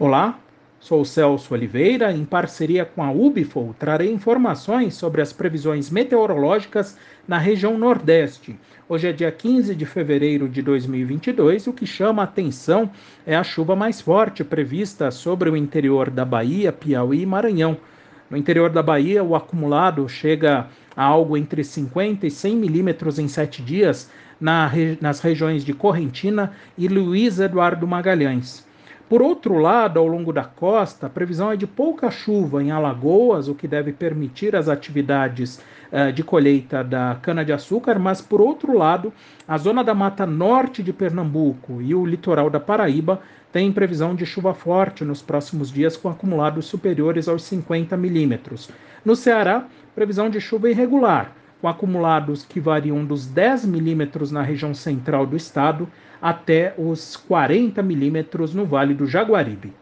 Olá, sou Celso Oliveira. Em parceria com a Ubifol, trarei informações sobre as previsões meteorológicas na região Nordeste. Hoje é dia 15 de fevereiro de 2022 e o que chama a atenção é a chuva mais forte prevista sobre o interior da Bahia, Piauí e Maranhão. No interior da Bahia, o acumulado chega a algo entre 50 e 100 milímetros em sete dias na, nas regiões de Correntina e Luiz Eduardo Magalhães. Por outro lado, ao longo da costa, a previsão é de pouca chuva em Alagoas, o que deve permitir as atividades uh, de colheita da cana-de-açúcar, mas por outro lado, a zona da mata norte de Pernambuco e o litoral da Paraíba têm previsão de chuva forte nos próximos dias, com acumulados superiores aos 50 milímetros. No Ceará, previsão de chuva irregular com acumulados que variam dos 10 milímetros na região central do estado até os 40 milímetros no Vale do Jaguaribe.